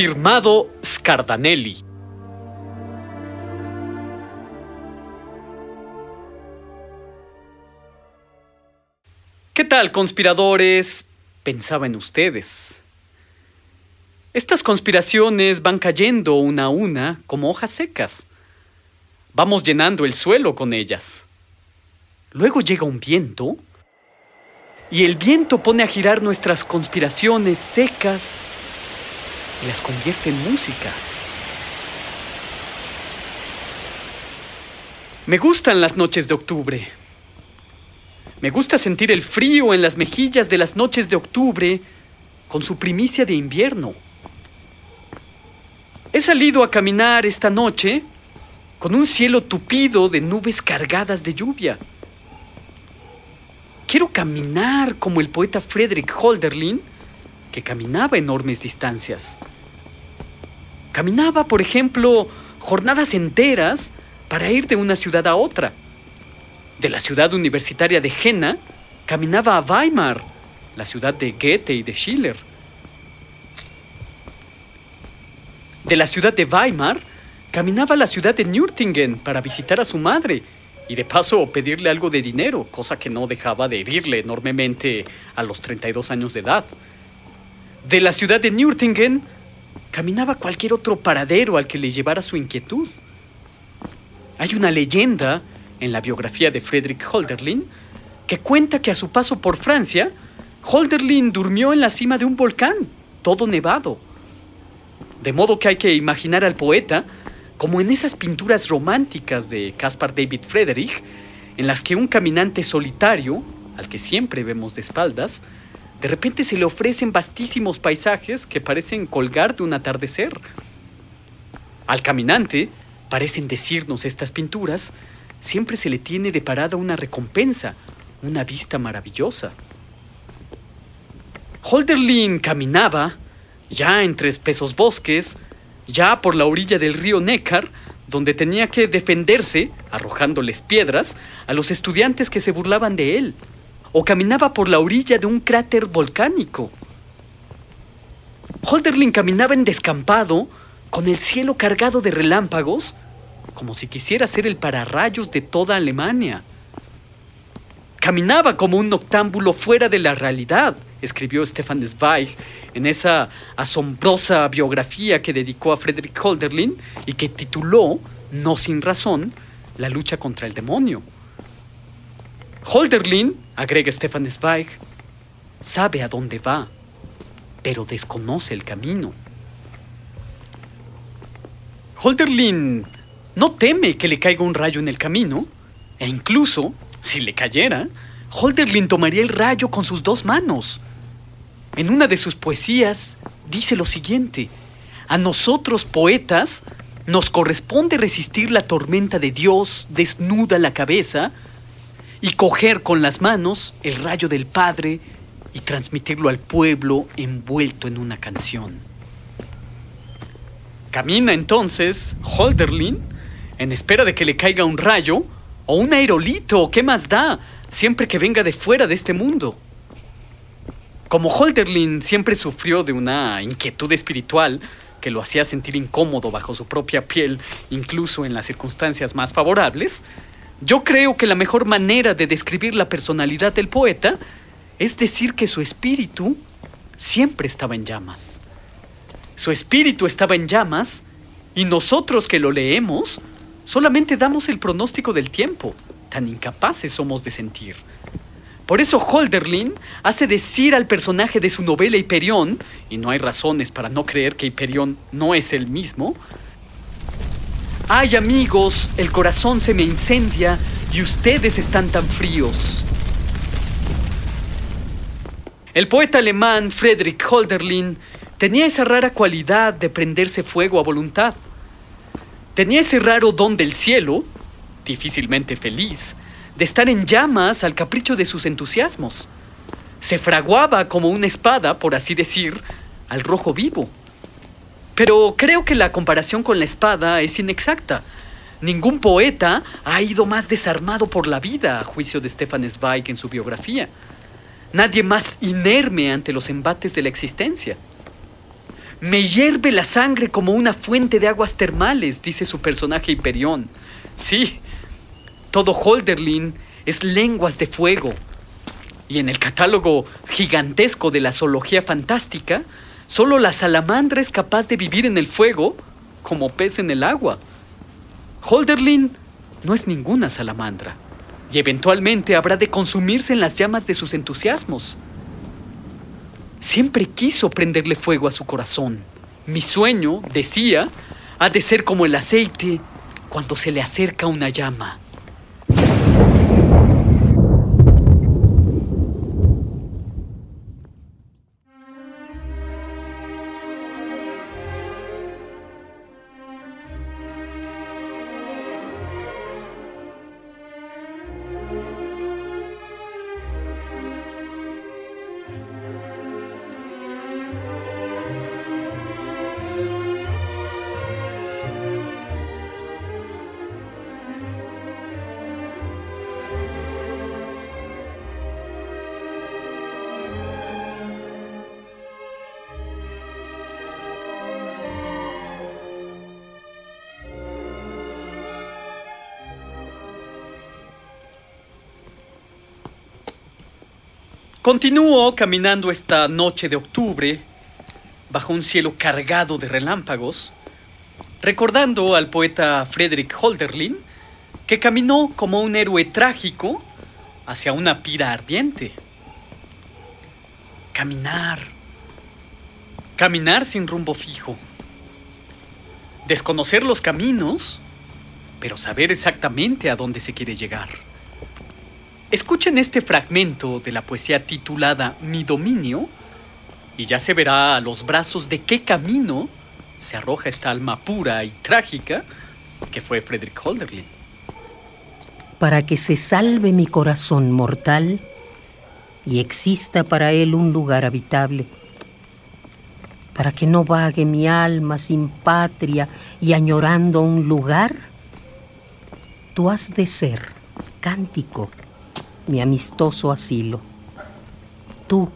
Firmado Scardanelli. ¿Qué tal, conspiradores? Pensaba en ustedes. Estas conspiraciones van cayendo una a una como hojas secas. Vamos llenando el suelo con ellas. Luego llega un viento y el viento pone a girar nuestras conspiraciones secas y las convierte en música. Me gustan las noches de octubre. Me gusta sentir el frío en las mejillas de las noches de octubre con su primicia de invierno. He salido a caminar esta noche con un cielo tupido de nubes cargadas de lluvia. Quiero caminar como el poeta Frederick Holderlin, que caminaba enormes distancias. Caminaba, por ejemplo, jornadas enteras para ir de una ciudad a otra. De la ciudad universitaria de Jena, caminaba a Weimar, la ciudad de Goethe y de Schiller. De la ciudad de Weimar, caminaba a la ciudad de Nürtingen para visitar a su madre y de paso pedirle algo de dinero, cosa que no dejaba de herirle enormemente a los 32 años de edad. De la ciudad de Nürtingen, caminaba cualquier otro paradero al que le llevara su inquietud. Hay una leyenda en la biografía de Friedrich Holderlin que cuenta que a su paso por Francia, Holderlin durmió en la cima de un volcán, todo nevado. De modo que hay que imaginar al poeta como en esas pinturas románticas de Caspar David Friedrich, en las que un caminante solitario, al que siempre vemos de espaldas, de repente se le ofrecen vastísimos paisajes que parecen colgar de un atardecer. Al caminante, parecen decirnos estas pinturas, siempre se le tiene de parada una recompensa, una vista maravillosa. Holderlin caminaba, ya entre espesos bosques, ya por la orilla del río Neckar, donde tenía que defenderse, arrojándoles piedras, a los estudiantes que se burlaban de él, o caminaba por la orilla de un cráter volcánico. Holderlin caminaba en descampado, con el cielo cargado de relámpagos, como si quisiera ser el pararrayos de toda Alemania. Caminaba como un noctámbulo fuera de la realidad, escribió Stefan Zweig en esa asombrosa biografía que dedicó a Friedrich Holderlin y que tituló, no sin razón, La lucha contra el demonio. Holderlin, agrega Stefan Zweig, sabe a dónde va, pero desconoce el camino. Holderlin no teme que le caiga un rayo en el camino, e incluso, si le cayera, Holderlin tomaría el rayo con sus dos manos. En una de sus poesías dice lo siguiente, a nosotros poetas nos corresponde resistir la tormenta de Dios desnuda la cabeza y coger con las manos el rayo del Padre y transmitirlo al pueblo envuelto en una canción. Camina entonces Holderlin en espera de que le caiga un rayo o un aerolito, ¿qué más da? Siempre que venga de fuera de este mundo. Como Holderlin siempre sufrió de una inquietud espiritual que lo hacía sentir incómodo bajo su propia piel, incluso en las circunstancias más favorables, yo creo que la mejor manera de describir la personalidad del poeta es decir que su espíritu siempre estaba en llamas. Su espíritu estaba en llamas y nosotros que lo leemos solamente damos el pronóstico del tiempo, tan incapaces somos de sentir. Por eso Holderlin hace decir al personaje de su novela Hiperión, y no hay razones para no creer que Hiperión no es el mismo, Ay amigos, el corazón se me incendia y ustedes están tan fríos. El poeta alemán Friedrich Holderlin tenía esa rara cualidad de prenderse fuego a voluntad. Tenía ese raro don del cielo, difícilmente feliz, de estar en llamas al capricho de sus entusiasmos. Se fraguaba como una espada, por así decir, al rojo vivo. Pero creo que la comparación con la espada es inexacta. Ningún poeta ha ido más desarmado por la vida, a juicio de Stefan Zweig en su biografía. Nadie más inerme ante los embates de la existencia. Me hierve la sangre como una fuente de aguas termales, dice su personaje Hiperión. Sí, todo Holderlin es lenguas de fuego. Y en el catálogo gigantesco de la zoología fantástica, solo la salamandra es capaz de vivir en el fuego como pez en el agua. Holderlin no es ninguna salamandra y eventualmente habrá de consumirse en las llamas de sus entusiasmos. Siempre quiso prenderle fuego a su corazón. Mi sueño, decía, ha de ser como el aceite cuando se le acerca una llama. Continúo caminando esta noche de octubre bajo un cielo cargado de relámpagos, recordando al poeta Friedrich Holderlin, que caminó como un héroe trágico hacia una pira ardiente. Caminar. Caminar sin rumbo fijo. Desconocer los caminos, pero saber exactamente a dónde se quiere llegar. Escuchen este fragmento de la poesía titulada Mi dominio y ya se verá a los brazos de qué camino se arroja esta alma pura y trágica que fue Frederick Holderlin. Para que se salve mi corazón mortal y exista para él un lugar habitable, para que no vague mi alma sin patria y añorando un lugar, tú has de ser cántico mi amistoso asilo. Tú,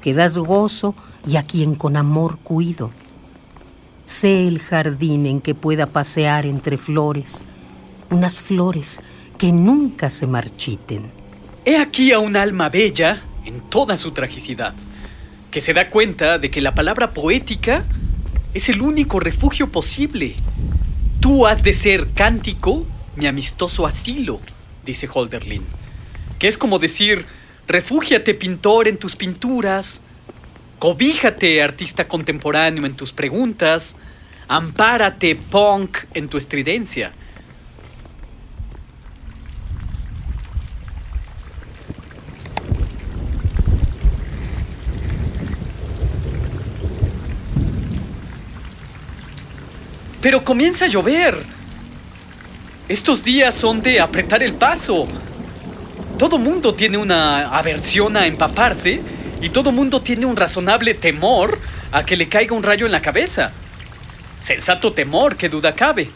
que das gozo y a quien con amor cuido. Sé el jardín en que pueda pasear entre flores, unas flores que nunca se marchiten. He aquí a un alma bella en toda su tragicidad, que se da cuenta de que la palabra poética es el único refugio posible. Tú has de ser cántico, mi amistoso asilo, dice Holderlin que es como decir, refúgiate pintor en tus pinturas, cobíjate artista contemporáneo en tus preguntas, ampárate punk en tu estridencia. Pero comienza a llover. Estos días son de apretar el paso, todo mundo tiene una aversión a empaparse y todo mundo tiene un razonable temor a que le caiga un rayo en la cabeza. Sensato temor, que duda cabe.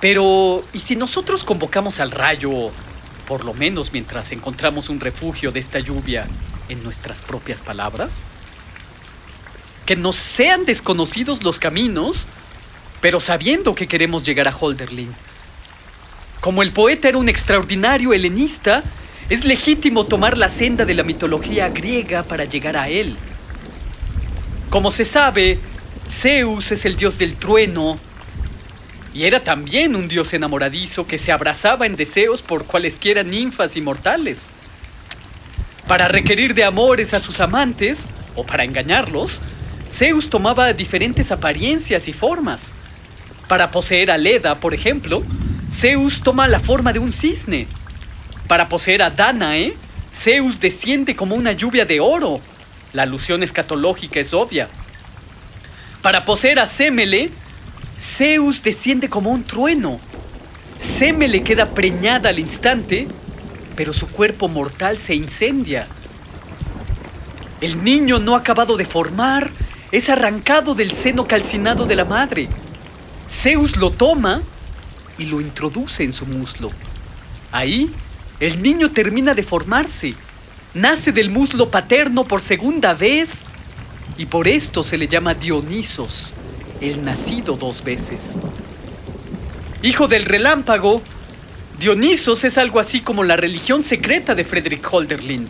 Pero, ¿y si nosotros convocamos al rayo, por lo menos mientras encontramos un refugio de esta lluvia en nuestras propias palabras? Que nos sean desconocidos los caminos, pero sabiendo que queremos llegar a Holderlin. Como el poeta era un extraordinario helenista, es legítimo tomar la senda de la mitología griega para llegar a él. Como se sabe, Zeus es el dios del trueno y era también un dios enamoradizo que se abrazaba en deseos por cualesquiera ninfas inmortales. Para requerir de amores a sus amantes, o para engañarlos, Zeus tomaba diferentes apariencias y formas. Para poseer a Leda, por ejemplo, Zeus toma la forma de un cisne. Para poseer a Danae, Zeus desciende como una lluvia de oro. La alusión escatológica es obvia. Para poseer a Semele, Zeus desciende como un trueno. Semele queda preñada al instante, pero su cuerpo mortal se incendia. El niño no acabado de formar es arrancado del seno calcinado de la madre. Zeus lo toma y lo introduce en su muslo. Ahí, el niño termina de formarse. Nace del muslo paterno por segunda vez y por esto se le llama Dionisos, el nacido dos veces. Hijo del relámpago, Dionisos es algo así como la religión secreta de Friedrich Holderlin.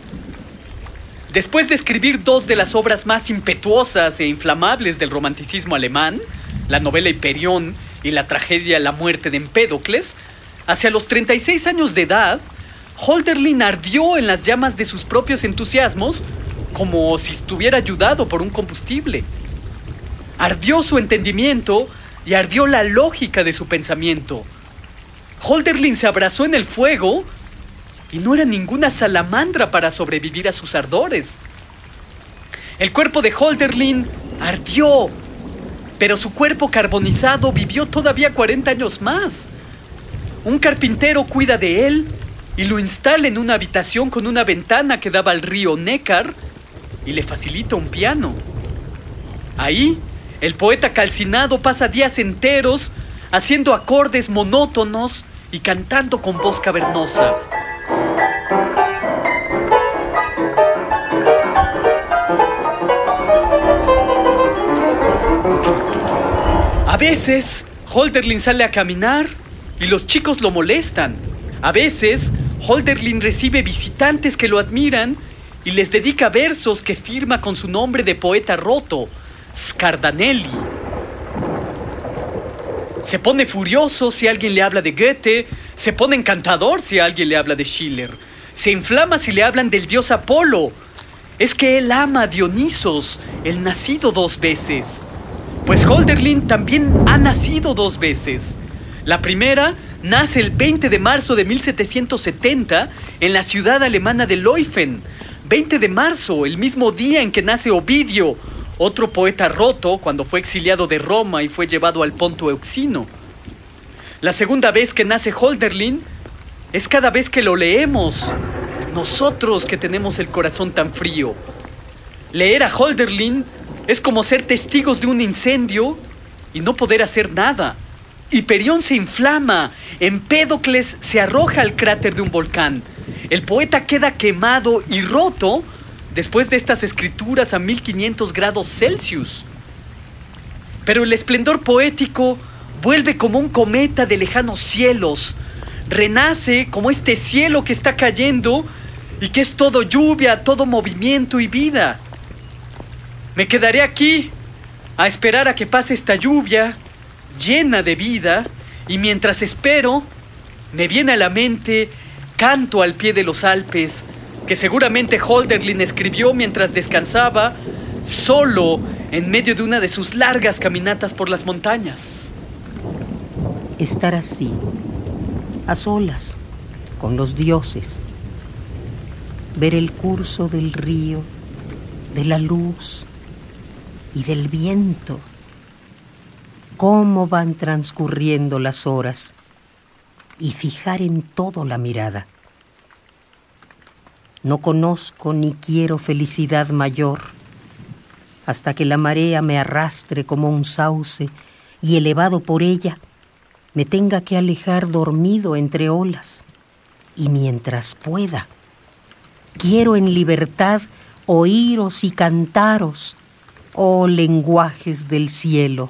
Después de escribir dos de las obras más impetuosas e inflamables del romanticismo alemán, la novela Hiperión y la tragedia La muerte de Empédocles, hacia los 36 años de edad, Holderlin ardió en las llamas de sus propios entusiasmos como si estuviera ayudado por un combustible. Ardió su entendimiento y ardió la lógica de su pensamiento. Holderlin se abrazó en el fuego y no era ninguna salamandra para sobrevivir a sus ardores. El cuerpo de Holderlin ardió, pero su cuerpo carbonizado vivió todavía 40 años más. Un carpintero cuida de él y lo instala en una habitación con una ventana que daba al río Neckar y le facilita un piano. Ahí, el poeta calcinado pasa días enteros haciendo acordes monótonos y cantando con voz cavernosa. A veces, Holderlin sale a caminar y los chicos lo molestan. A veces, Holderlin recibe visitantes que lo admiran y les dedica versos que firma con su nombre de poeta roto, Scardanelli. Se pone furioso si alguien le habla de Goethe, se pone encantador si alguien le habla de Schiller, se inflama si le hablan del dios Apolo. Es que él ama a Dionisos, el nacido dos veces. Pues Holderlin también ha nacido dos veces. La primera nace el 20 de marzo de 1770 en la ciudad alemana de Leuven, 20 de marzo, el mismo día en que nace Ovidio, otro poeta roto cuando fue exiliado de Roma y fue llevado al Ponto Euxino. La segunda vez que nace Holderlin es cada vez que lo leemos, nosotros que tenemos el corazón tan frío. Leer a Holderlin es como ser testigos de un incendio y no poder hacer nada. Hiperión se inflama, Empédocles se arroja al cráter de un volcán. El poeta queda quemado y roto después de estas escrituras a 1500 grados Celsius. Pero el esplendor poético vuelve como un cometa de lejanos cielos, renace como este cielo que está cayendo y que es todo lluvia, todo movimiento y vida. Me quedaré aquí a esperar a que pase esta lluvia llena de vida y mientras espero me viene a la mente Canto al pie de los Alpes, que seguramente Holderlin escribió mientras descansaba, solo en medio de una de sus largas caminatas por las montañas. Estar así, a solas, con los dioses, ver el curso del río, de la luz y del viento, cómo van transcurriendo las horas y fijar en todo la mirada. No conozco ni quiero felicidad mayor hasta que la marea me arrastre como un sauce y elevado por ella me tenga que alejar dormido entre olas. Y mientras pueda, quiero en libertad oíros y cantaros, oh lenguajes del cielo.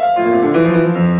Música